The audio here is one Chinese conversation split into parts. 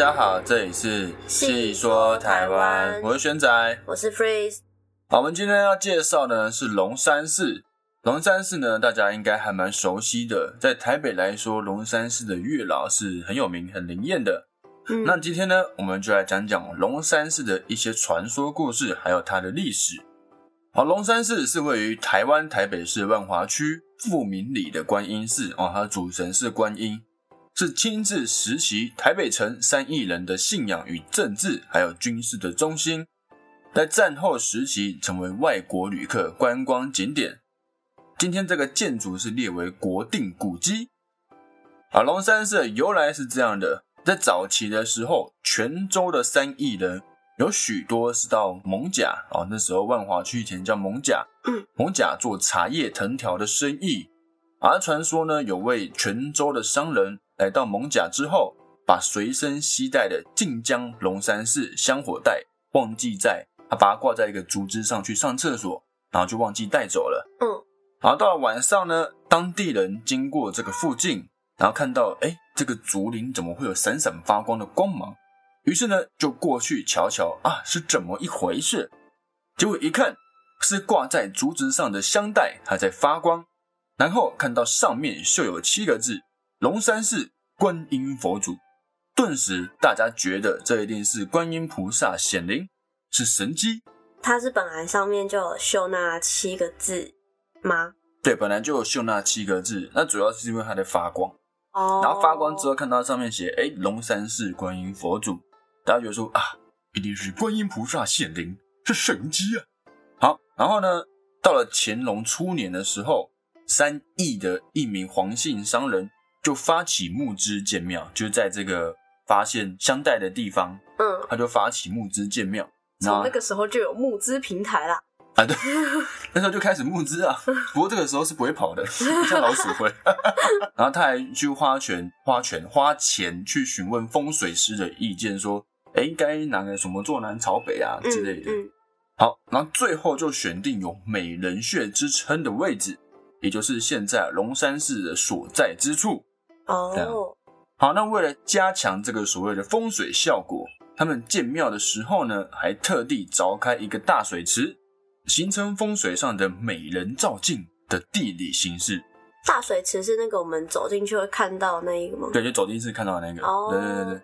家好，这里是细说台湾我是轩仔。我是 Freeze，好，我们今天要介绍呢是龙山寺。龙山寺呢，大家应该还蛮熟悉的，在台北来说，龙山寺的月老是很有名、很灵验的。嗯，那今天呢，我们就来讲讲龙山寺的一些传说故事，还有它的历史。好，龙山寺是位于台湾台北市万华区富民里的观音寺哦，它的主神是观音，是亲自实习台北城三亿人的信仰与政治还有军事的中心，在战后时期成为外国旅客观光景点。今天这个建筑是列为国定古迹。啊，龙山寺的由来是这样的。在早期的时候，泉州的三亿人有许多是到蒙甲哦，那时候万华区以前叫蒙甲，嗯，蒙甲做茶叶藤条的生意。而传说呢，有位泉州的商人来到蒙甲之后，把随身携带的晋江龙山寺香火袋忘记在，他把它挂在一个竹枝上去上厕所，然后就忘记带走了。嗯，然后到了晚上呢，当地人经过这个附近。然后看到，哎，这个竹林怎么会有闪闪发光的光芒？于是呢，就过去瞧瞧啊，是怎么一回事？结果一看，是挂在竹子上的香袋还在发光，然后看到上面绣有七个字“龙山寺观音佛祖”，顿时大家觉得这一定是观音菩萨显灵，是神机。它是本来上面就有绣那七个字吗？对，本来就有绣那七个字，那主要是因为它在发光。哦，然后发光之后，看到上面写“哎，龙山寺观音佛祖”，大家觉得说啊，一定是观音菩萨显灵，是神机啊。好，然后呢，到了乾隆初年的时候，三义的一名黄姓商人就发起募资建庙，就在这个发现香袋的地方，嗯，他就发起募资建庙。从那个时候就有募资平台啦。啊，对，那时候就开始募资啊。不过这个时候是不会跑的，像老鼠会。然后他还去花钱、花钱、花钱去询问风水师的意见，说：“哎，该拿个什么坐南朝北啊之类的。”好，然后最后就选定有美人穴之称的位置，也就是现在龙山寺的所在之处。哦，好，那为了加强这个所谓的风水效果，他们建庙的时候呢，还特地凿开一个大水池。形成风水上的美人照镜的地理形式。大水池是那个我们走进去会看到那一个吗？对，就走进去看到的那个。哦，对对对对。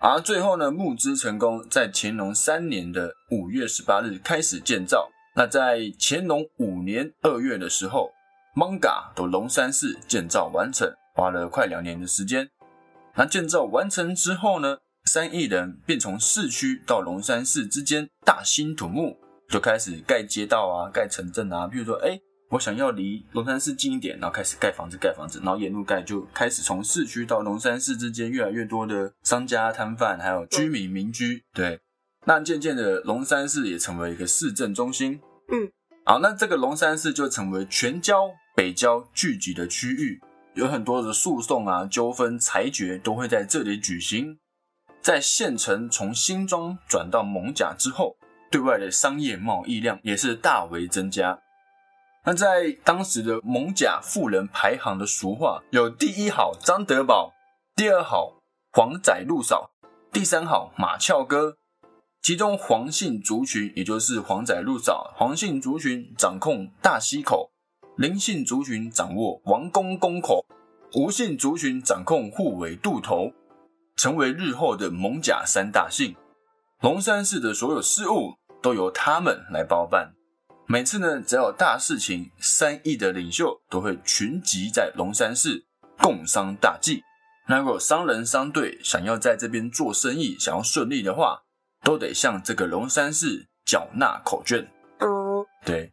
而最后呢，募资成功，在乾隆三年的五月十八日开始建造。那在乾隆五年二月的时候，Manga 的龙山寺建造完成，花了快两年的时间。那建造完成之后呢，三亿人便从市区到龙山寺之间大兴土木。就开始盖街道啊，盖城镇啊。比如说，哎，我想要离龙山寺近一点，然后开始盖房子，盖房子，然后沿路盖，就开始从市区到龙山寺之间越来越多的商家摊贩，还有居民民居。对，那渐渐的，龙山寺也成为一个市政中心。嗯，好，那这个龙山寺就成为全郊北郊聚集的区域，有很多的诉讼啊、纠纷裁决都会在这里举行。在县城从新庄转到蒙甲之后。对外的商业贸易量也是大为增加。那在当时的蒙甲富人排行的俗话，有第一好张德宝，第二好黄仔路嫂，第三好马俏哥。其中黄姓族群，也就是黄仔路嫂，黄姓族群掌控大溪口，林姓族群掌握王公公口，吴姓族群掌控护卫渡头，成为日后的蒙甲三大姓。龙山寺的所有事务。都由他们来包办。每次呢，只要有大事情，三义的领袖都会群集在龙山寺共商大计。那如果商人商队想要在这边做生意，想要顺利的话，都得向这个龙山寺缴纳口券。哦，对。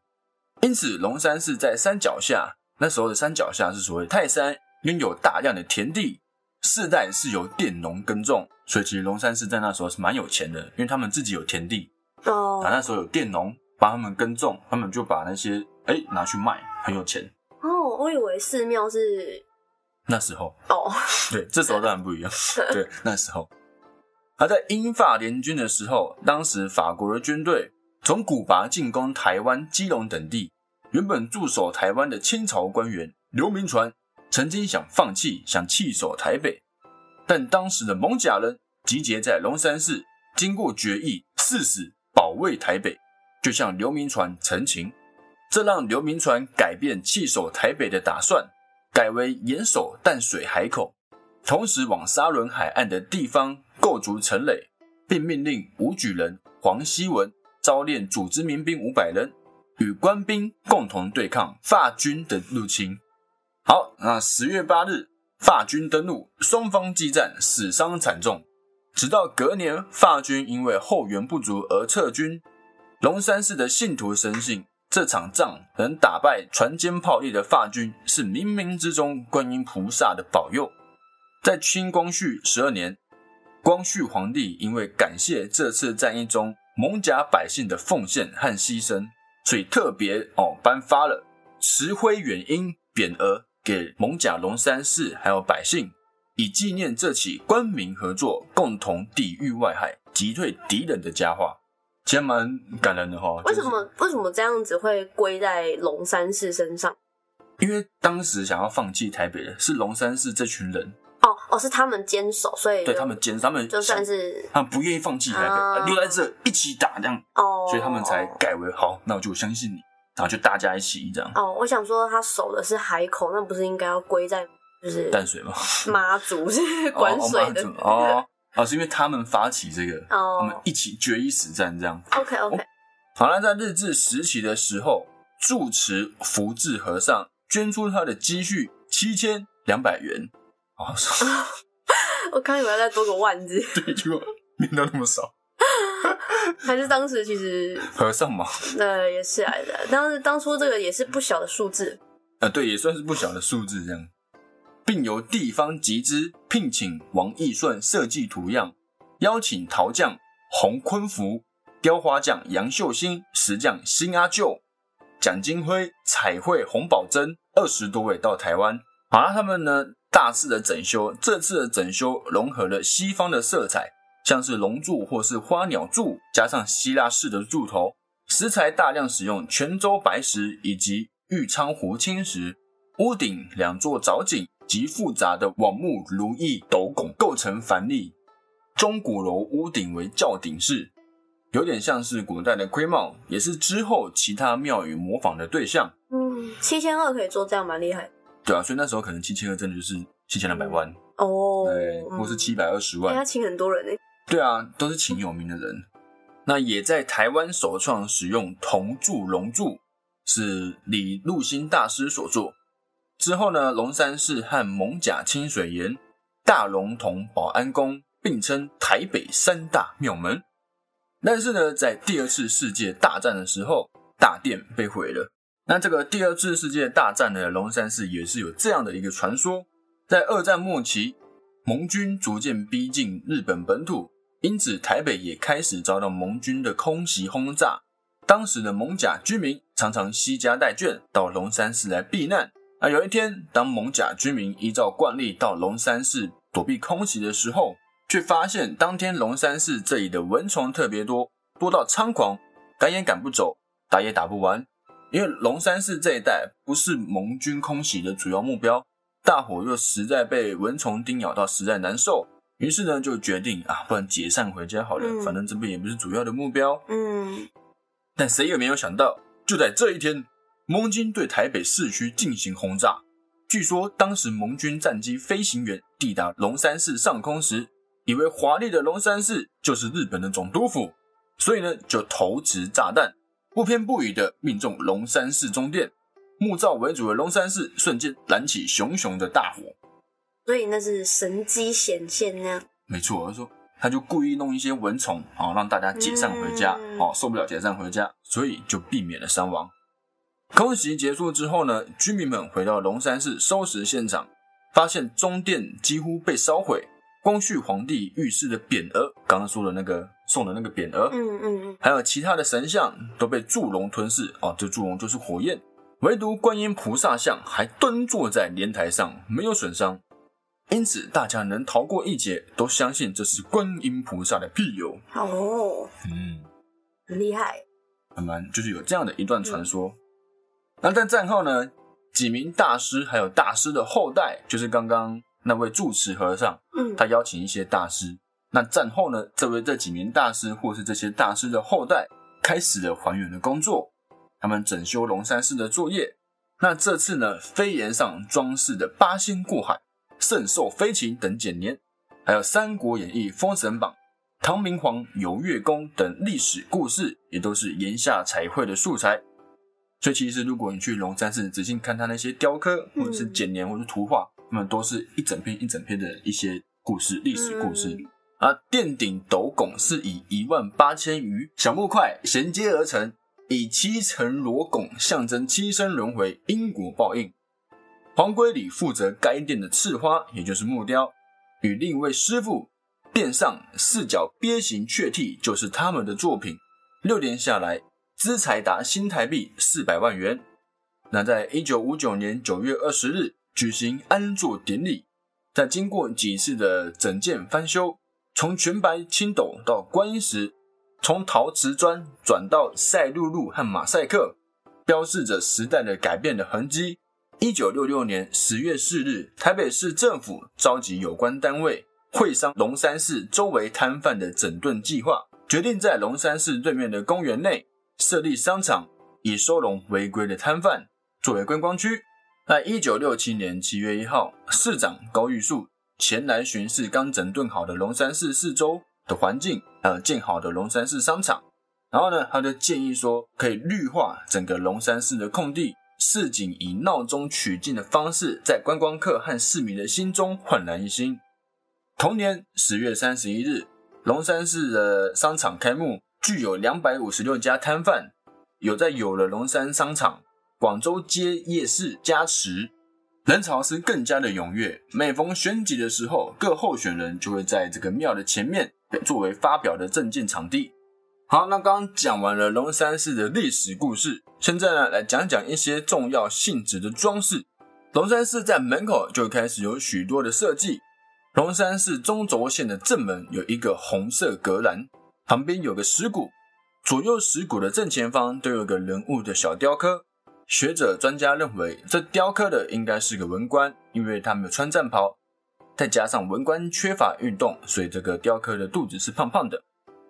因此，龙山寺在山脚下，那时候的山脚下是所谓泰山，拥有大量的田地，世代是由佃农耕种，所以其实龙山寺在那时候是蛮有钱的，因为他们自己有田地。哦，啊，那时候有佃农帮他们耕种，他们就把那些哎拿去卖，很有钱。哦，我以为寺庙是那时候哦，对，这时候当然不一样。对，那时候，而在英法联军的时候，当时法国的军队从古巴进攻台湾、基隆等地，原本驻守台湾的清朝官员刘铭传曾经想放弃，想弃守台北，但当时的蒙甲人。集结在龙山寺，经过决议，誓死保卫台北，就向刘铭传陈情。这让刘铭传改变弃守台北的打算，改为严守淡水海口，同时往沙仑海岸的地方构筑城垒，并命令武举人黄希文招练组织民兵五百人，与官兵共同对抗法军的入侵。好，那十月八日，法军登陆，双方激战，死伤惨重。直到隔年，法军因为后援不足而撤军。龙山寺的信徒深信。这场仗能打败船坚炮利的法军，是冥冥之中观音菩萨的保佑。在清光绪十二年，光绪皇帝因为感谢这次战役中蒙甲百姓的奉献和牺牲，所以特别哦颁发了石灰远音匾额给蒙甲龙山寺还有百姓，以纪念这起官民合作、共同抵御外海、击退敌人的佳话。其实蛮感人的哈。为什么为什么这样子会归在龙山寺身上？因为当时想要放弃台北的是龙山寺这群人。哦哦，是他们坚守，所以对他们坚，他们就算是他们不愿意放弃台北，留在这一起打这样。哦，所以他们才改为好，那我就相信你，然后就大家一起这样。哦，我想说他守的是海口，那不是应该要归在就是淡水吗？妈祖 是管水的哦。啊，是因为他们发起这个，我们一起决一死战这样。OK OK。好了，在日治时期的时候，住持福智和尚捐出他的积蓄七千两百元。哦，我刚以为再多个万字，对，结果没到那么少。还是当时其实和尚嘛，那也是来的。当时当初这个也是不小的数字。呃，对，也算是不小的数字这样。并由地方集资聘请王义顺设计图样，邀请陶匠洪坤福、雕花匠杨秀新、石匠新阿舅、蒋金辉、彩绘洪宝珍二十多位到台湾。好了，他们呢大肆的整修，这次的整修融合了西方的色彩，像是龙柱或是花鸟柱，加上希腊式的柱头，石材大量使用泉州白石以及玉昌湖青石，屋顶两座藻井。及复杂的网木如意斗拱构成繁丽，钟鼓楼屋顶为轿顶式，有点像是古代的盔帽，也是之后其他庙宇模仿的对象。嗯，七千二可以做这样，蛮厉害。对啊，所以那时候可能七千二真的就是七千两百万哦，对，或是七百二十万。他请很多人呢。对啊，都是请有名的人。那也在台湾首创使用铜铸龙柱，是李禄兴大师所作。之后呢，龙山寺和蒙甲清水岩、大龙峒保安宫并称台北三大庙门。但是呢，在第二次世界大战的时候，大殿被毁了。那这个第二次世界大战呢，龙山寺也是有这样的一个传说：在二战末期，盟军逐渐逼近日本本土，因此台北也开始遭到盟军的空袭轰炸。当时的蒙甲居民常常惜家带眷到龙山寺来避难。啊，有一天，当蒙甲居民依照惯例到龙山寺躲避空袭的时候，却发现当天龙山寺这里的蚊虫特别多，多到猖狂，赶也赶不走，打也打不完。因为龙山寺这一带不是盟军空袭的主要目标，大伙又实在被蚊虫叮咬到，实在难受，于是呢，就决定啊，不然解散回家好了，反正这边也不是主要的目标。嗯，但谁也没有想到，就在这一天。盟军对台北市区进行轰炸。据说当时盟军战机飞行员抵达龙山寺上空时，以为华丽的龙山寺就是日本的总督府，所以呢就投掷炸弹，不偏不倚的命中龙山寺中殿。木造为主的龙山寺瞬间燃起熊熊的大火。所以那是神机显现呢？没错，他说他就故意弄一些蚊虫，好让大家解散回家，哦受不了解散回家，所以就避免了伤亡。空袭结束之后呢，居民们回到龙山寺收拾现场，发现中殿几乎被烧毁。光绪皇帝御赐的匾额，刚刚说的那个送的那个匾额，嗯嗯嗯，还有其他的神像都被祝融吞噬。哦，这祝融就是火焰，唯独观音菩萨像还蹲坐在莲台上，没有损伤。因此，大家能逃过一劫，都相信这是观音菩萨的庇佑。哦，嗯，很厉害，很蛮，就是有这样的一段传说。那在战后呢，几名大师还有大师的后代，就是刚刚那位住持和尚，嗯，他邀请一些大师那战后呢，这位这几名大师或是这些大师的后代，开始了还原的工作。他们整修龙山寺的作业。那这次呢，飞檐上装饰的八仙过海、圣兽飞禽等简年，还有《三国演义》《封神榜》、唐明皇游月宫等历史故事，也都是檐下彩绘的素材。所以，其实如果你去龙山寺仔细看它那些雕刻，或者是简年，或者是图画，那么都是一整篇一整篇的一些故事、历史故事。而殿顶斗拱是以一万八千余小木块衔接而成，以七层罗拱象征七生轮回、因果报应。黄龟礼负责该殿的刺花，也就是木雕，与另一位师傅殿上四角鳖形雀替就是他们的作品。六年下来。资财达新台币四百万元。那在一九五九年九月二十日举行安座典礼，在经过几次的整件翻修，从全白青斗到观音石，从陶瓷砖转到赛璐璐和马赛克，标志着时代的改变的痕迹。一九六六年十月四日，台北市政府召集有关单位会商龙山寺周围摊贩的整顿计划，决定在龙山寺对面的公园内。设立商场，以收容违规的摊贩作为观光区。在一九六七年七月一号，市长高玉树前来巡视刚整顿好的龙山寺四周的环境，呃建好的龙山寺商场。然后呢，他就建议说，可以绿化整个龙山寺的空地，市井以闹中取静的方式，在观光客和市民的心中焕然一新。同年十月三十一日，龙山寺的商场开幕。具有两百五十六家摊贩，有在有了龙山商场、广州街夜市加持，人潮是更加的踊跃。每逢选举的时候，各候选人就会在这个庙的前面作为发表的证件场地。好，那刚刚讲完了龙山寺的历史故事，现在呢来讲讲一些重要性质的装饰。龙山寺在门口就开始有许多的设计。龙山寺中轴线的正门有一个红色格栏。旁边有个石鼓，左右石鼓的正前方都有个人物的小雕刻。学者专家认为，这雕刻的应该是个文官，因为他没有穿战袍，再加上文官缺乏运动，所以这个雕刻的肚子是胖胖的。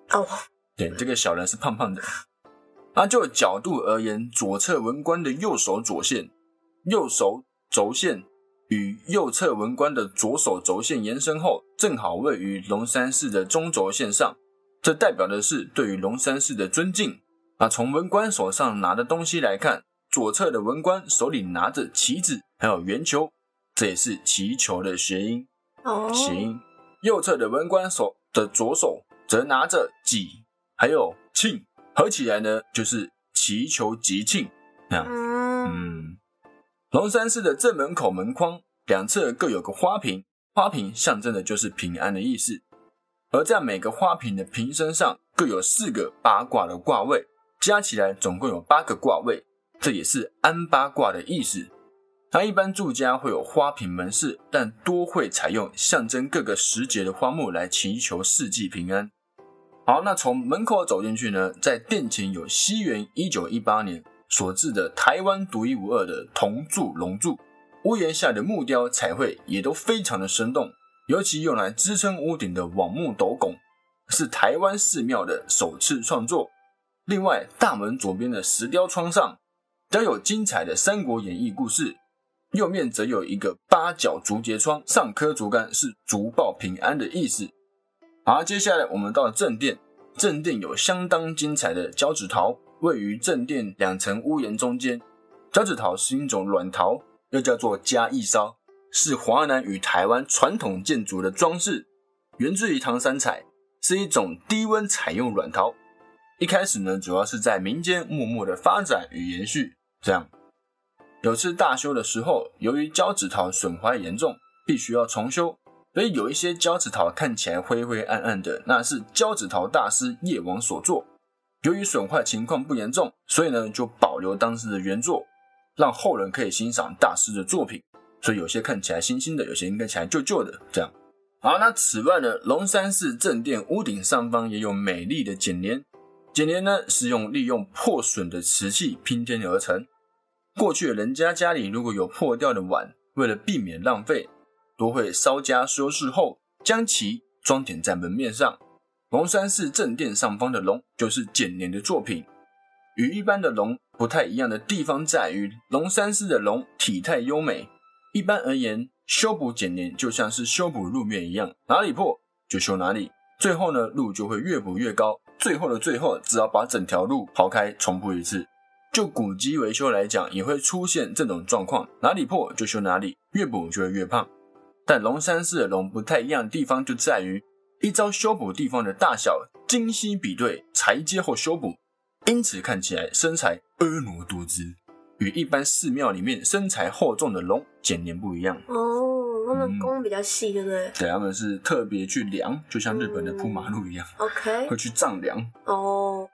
哦，对，这个小人是胖胖的。那就角度而言，左侧文官的右手左线，右手轴线与右侧文官的左手轴线延伸后，正好位于龙山寺的中轴线上。这代表的是对于龙山寺的尊敬啊。从文官手上拿的东西来看，左侧的文官手里拿着棋子，还有圆球，这也是祈球的谐音。哦，谐音。右侧的文官手的左手则拿着己，还有庆，合起来呢就是祈求吉庆。这样，嗯，龙山寺的正门口门框两侧各有个花瓶，花瓶象征的就是平安的意思。而在每个花瓶的瓶身上各有四个八卦的卦位，加起来总共有八个卦位，这也是安八卦的意思。那一般住家会有花瓶门市，但多会采用象征各个时节的花木来祈求四季平安。好，那从门口走进去呢，在殿前有西元一九一八年所制的台湾独一无二的铜柱龙柱，屋檐下的木雕彩绘也都非常的生动。尤其用来支撑屋顶的网木斗拱，是台湾寺庙的首次创作。另外，大门左边的石雕窗上雕有精彩的《三国演义》故事，右面则有一个八角竹节窗，上刻竹竿，是竹报平安的意思。好，接下来我们到正殿，正殿有相当精彩的交趾陶，位于正殿两层屋檐中间。交趾陶是一种软陶，又叫做加一烧。是华南与台湾传统建筑的装饰，源自于唐三彩，是一种低温采用软陶。一开始呢，主要是在民间默默的发展与延续。这样，有次大修的时候，由于胶纸陶损坏严重，必须要重修，所以有一些胶纸陶看起来灰灰暗暗的，那是胶纸陶大师叶王所作。由于损坏情况不严重，所以呢就保留当时的原作，让后人可以欣赏大师的作品。所以有些看起来新新的，有些看起来旧旧的，这样。好，那此外呢，龙山寺正殿屋顶上方也有美丽的剪联，剪联呢是用利用破损的瓷器拼贴而成。过去人家家里如果有破掉的碗，为了避免浪费，都会稍加修饰后，将其装点在门面上。龙山寺正殿上方的龙就是简年的作品。与一般的龙不太一样的地方在于，龙山寺的龙体态优美。一般而言，修补简年就像是修补路面一样，哪里破就修哪里。最后呢，路就会越补越高。最后的最后，只要把整条路刨开，重铺一次。就古迹维修来讲，也会出现这种状况，哪里破就修哪里，越补就会越胖。但龙山寺的龙不太一样的地方就在于，一招修补地方的大小精细比对，裁接后修补，因此看起来身材婀娜多姿，与一般寺庙里面身材厚重的龙简年不一样。哦，他们弓比较细，对不对？对，他们是特别去量，就像日本的铺马路一样，OK，会去丈量。哦，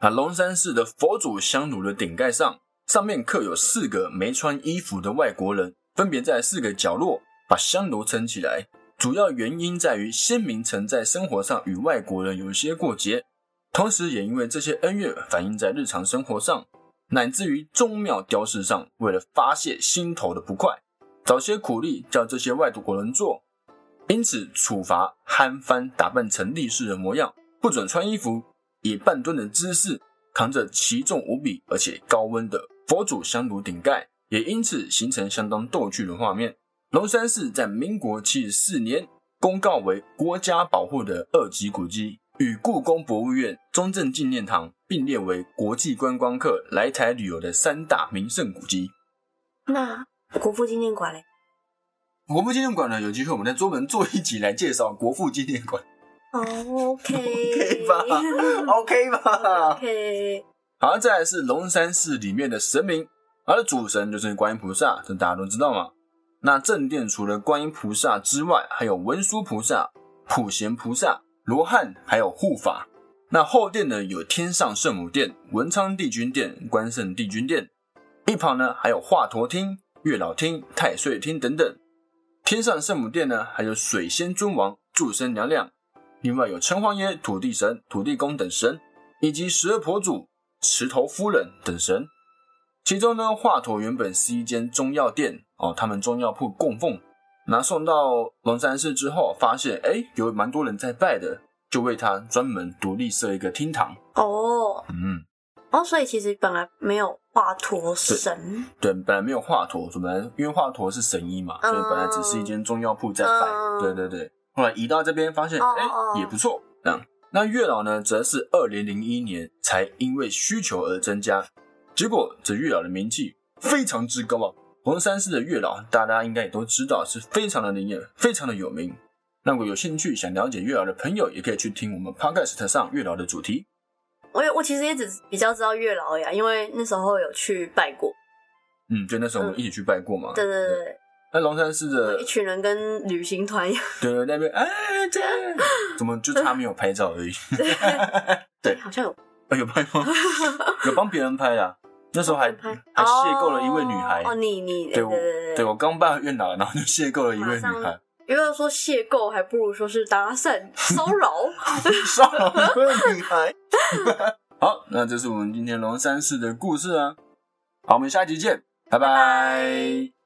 啊，龙山寺的佛祖香炉的顶盖上，上面刻有四个没穿衣服的外国人，分别在四个角落把香炉撑起来。主要原因在于先民曾在生活上与外国人有一些过节，同时也因为这些恩怨反映在日常生活上，乃至于宗庙雕饰上，为了发泄心头的不快，找些苦力叫这些外国人做，因此处罚憨番打扮成力士的模样，不准穿衣服，以半蹲的姿势扛着奇重无比而且高温的佛祖香炉顶盖，也因此形成相当逗趣的画面。龙山寺在民国七十四年公告为国家保护的二级古迹，与故宫博物院、中正纪念堂并列为国际观光客来台旅游的三大名胜古迹。那国父纪念馆嘞？国父纪念馆呢，有机会我们再专门做一集来介绍国父纪念馆哦，OK，，OK 吧？OK 吧？？OK，好，再来是龙山寺里面的神明，而的主神就是观音菩萨，这大家都知道嘛。那正殿除了观音菩萨之外，还有文殊菩萨、普贤菩萨、罗汉，还有护法。那后殿呢，有天上圣母殿、文昌帝君殿、关圣帝君殿，一旁呢还有华佗厅、月老厅、太岁厅等等。天上圣母殿呢，还有水仙尊王、祝生娘娘，另外有城隍爷、土地神、土地公等神，以及十二婆祖、池头夫人等神。其中呢，华佗原本是一间中药店哦，他们中药铺供奉，拿送到龙山寺之后，发现哎有蛮多人在拜的，就为他专门独立设一个厅堂。哦，嗯，哦，所以其实本来没有华佗神，对，本来没有华佗，本来因为华佗是神医嘛，所以本来只是一间中药铺在拜。嗯对对对，后来移到这边，发现哎、也不错。这样，那月老呢，则是二零零一年才因为需求而增加，结果这月老的名气非常之高啊。红山寺的月老，大家应该也都知道，是非常的灵验，非常的有名。那如果有兴趣想了解月老的朋友，也可以去听我们 podcast 上月老的主题。我有我其实也只比较知道月老呀，因为那时候有去拜过。嗯，对，那时候我们一起去拜过嘛。对对对对，那龙山寺的一群人跟旅行团一样。对对，那边哎，这怎么就差没有拍照而已？对好像有啊有拍吗？有帮别人拍啦。那时候还拍，还邂逅了一位女孩。哦，你你对我对对对我刚办完月老，然后就邂逅了一位女孩，与其说邂逅，还不如说是搭讪、骚扰。骚扰一位女孩。好，那这是我们今天龙山寺的故事啊。好，我们下集见，拜拜拜